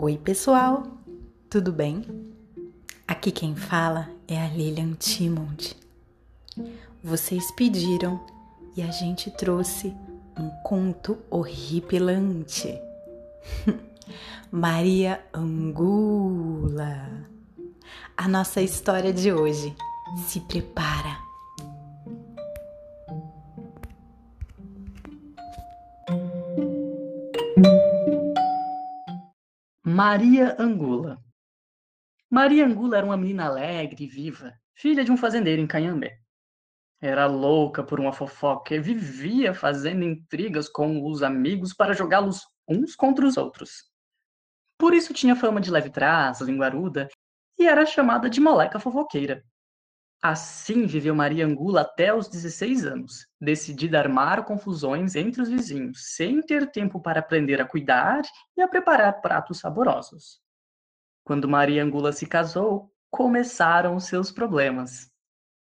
Oi, pessoal, tudo bem? Aqui quem fala é a Lilian Timond. Vocês pediram e a gente trouxe um conto horripilante. Maria Angula. A nossa história de hoje. Se prepara. Maria Angula. Maria Angula era uma menina alegre e viva, filha de um fazendeiro em Canhambé. Era louca por uma fofoca e vivia fazendo intrigas com os amigos para jogá-los uns contra os outros. Por isso tinha fama de leve traço, linguaruda, e era chamada de moleca fofoqueira. Assim viveu Maria Angula até os 16 anos, decidida a armar confusões entre os vizinhos, sem ter tempo para aprender a cuidar e a preparar pratos saborosos. Quando Maria Angula se casou, começaram os seus problemas.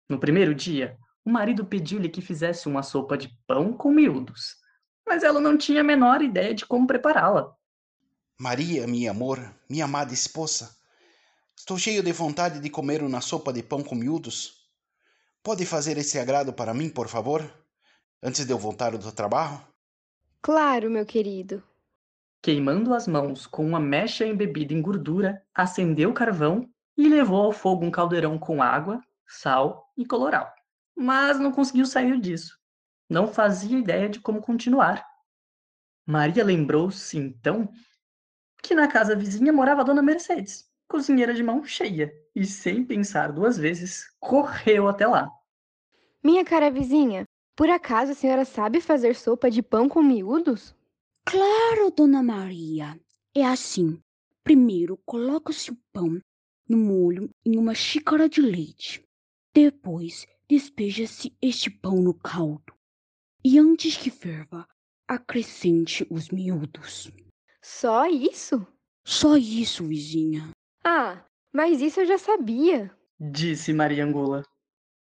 No primeiro dia, o marido pediu-lhe que fizesse uma sopa de pão com miúdos, mas ela não tinha a menor ideia de como prepará-la. Maria, minha amor, minha amada esposa, Estou cheio de vontade de comer uma sopa de pão com miúdos. Pode fazer esse agrado para mim, por favor? Antes de eu voltar do trabalho? Claro, meu querido. Queimando as mãos com uma mecha embebida em gordura, acendeu o carvão e levou ao fogo um caldeirão com água, sal e coloral. Mas não conseguiu sair disso. Não fazia ideia de como continuar. Maria lembrou-se, então, que na casa vizinha morava a dona Mercedes, cozinheira de mão cheia, e sem pensar duas vezes, correu até lá. Minha cara vizinha, por acaso a senhora sabe fazer sopa de pão com miúdos? Claro, dona Maria. É assim. Primeiro coloca-se o pão no molho em uma xícara de leite. Depois despeja-se este pão no caldo. E antes que ferva, acrescente os miúdos. Só isso? Só isso, vizinha. Ah, mas isso eu já sabia, disse Maria Angula,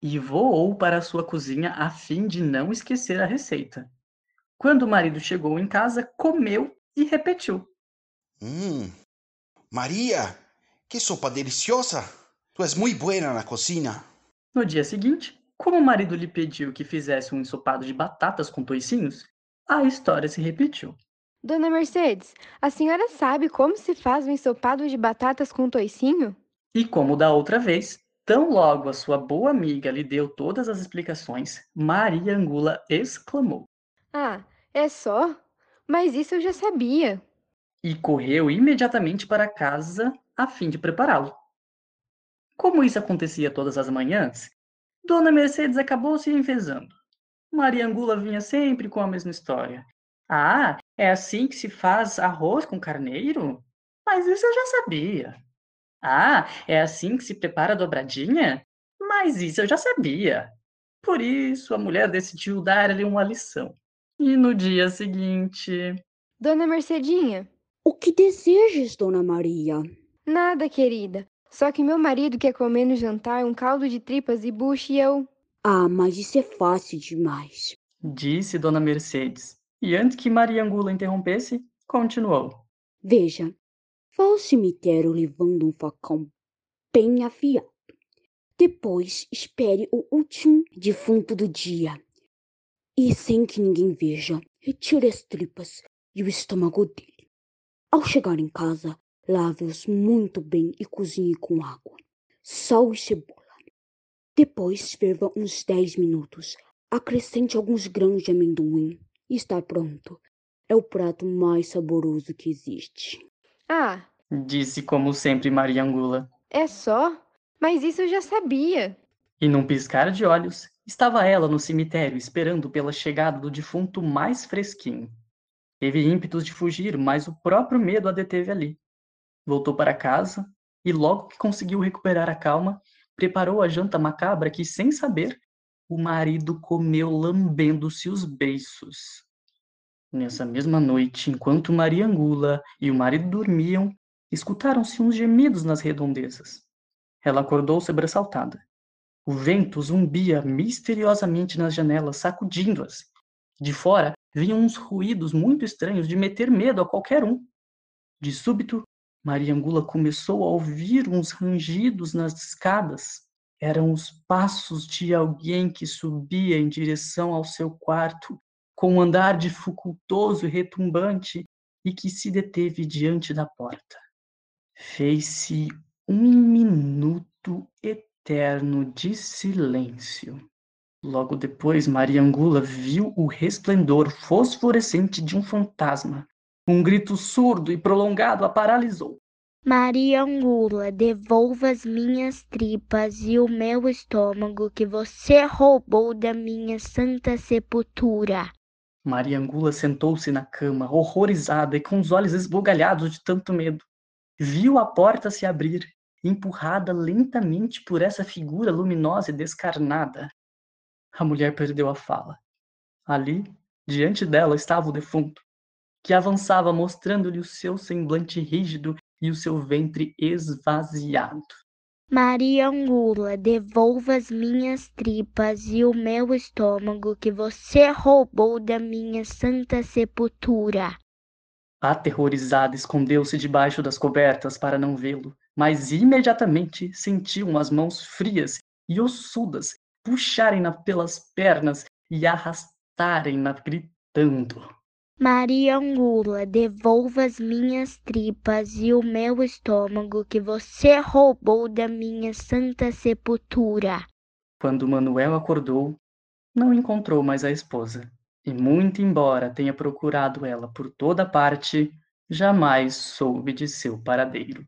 e voou para a sua cozinha a fim de não esquecer a receita. Quando o marido chegou em casa, comeu e repetiu. Hum, Maria, que sopa deliciosa! Tu és muito buena na cozinha. No dia seguinte, como o marido lhe pediu que fizesse um ensopado de batatas com toicinhos, a história se repetiu. Dona Mercedes, a senhora sabe como se faz um ensopado de batatas com toicinho? E como da outra vez, tão logo a sua boa amiga lhe deu todas as explicações, Maria Angula exclamou: Ah, é só? Mas isso eu já sabia. E correu imediatamente para casa a fim de prepará-lo. Como isso acontecia todas as manhãs, Dona Mercedes acabou se enfesando. Maria Angula vinha sempre com a mesma história. Ah, é assim que se faz arroz com carneiro? Mas isso eu já sabia. Ah, é assim que se prepara a dobradinha? Mas isso eu já sabia. Por isso, a mulher decidiu dar-lhe uma lição. E no dia seguinte. Dona Mercedinha. O que desejas, Dona Maria? Nada, querida. Só que meu marido quer comer no jantar um caldo de tripas e bucho e eu. Ah, mas isso é fácil demais. Disse Dona Mercedes. E antes que Maria Angula interrompesse, continuou. Veja, vá ao cemitério levando um facão bem afiado. Depois espere o último defunto do dia. E sem que ninguém veja, retire as tripas e o estômago dele. Ao chegar em casa, lave-os muito bem e cozinhe com água, sal e cebola. Depois ferva uns 10 minutos. Acrescente alguns grãos de amendoim está pronto. É o prato mais saboroso que existe. Ah, disse como sempre Maria Angula. É só? Mas isso eu já sabia. E num piscar de olhos, estava ela no cemitério esperando pela chegada do defunto mais fresquinho. Teve ímpetos de fugir, mas o próprio medo a deteve ali. Voltou para casa e, logo que conseguiu recuperar a calma, preparou a janta macabra que, sem saber, o marido comeu lambendo-se os beiços. Nessa mesma noite, enquanto Maria Angula e o marido dormiam, escutaram-se uns gemidos nas redondezas. Ela acordou sobressaltada. O vento zumbia misteriosamente nas janelas, sacudindo-as. De fora vinham uns ruídos muito estranhos de meter medo a qualquer um. De súbito, Maria Angula começou a ouvir uns rangidos nas escadas. Eram os passos de alguém que subia em direção ao seu quarto, com um andar dificultoso e retumbante, e que se deteve diante da porta. Fez-se um minuto eterno de silêncio. Logo depois, Maria Angula viu o resplendor fosforescente de um fantasma. Um grito surdo e prolongado a paralisou. Maria Angula, devolva as minhas tripas e o meu estômago que você roubou da minha santa sepultura. Maria Angula sentou-se na cama, horrorizada e com os olhos esbugalhados de tanto medo. Viu a porta se abrir, empurrada lentamente por essa figura luminosa e descarnada. A mulher perdeu a fala. Ali, diante dela, estava o defunto, que avançava mostrando-lhe o seu semblante rígido e o seu ventre esvaziado. Maria Angula, devolva as minhas tripas e o meu estômago que você roubou da minha santa sepultura. Aterrorizada, escondeu-se debaixo das cobertas para não vê-lo, mas imediatamente sentiu as mãos frias e ossudas puxarem-na pelas pernas e arrastarem-na gritando. Maria Angula, devolva as minhas tripas e o meu estômago que você roubou da minha santa sepultura. Quando Manuel acordou, não encontrou mais a esposa. E muito embora tenha procurado ela por toda parte, jamais soube de seu paradeiro.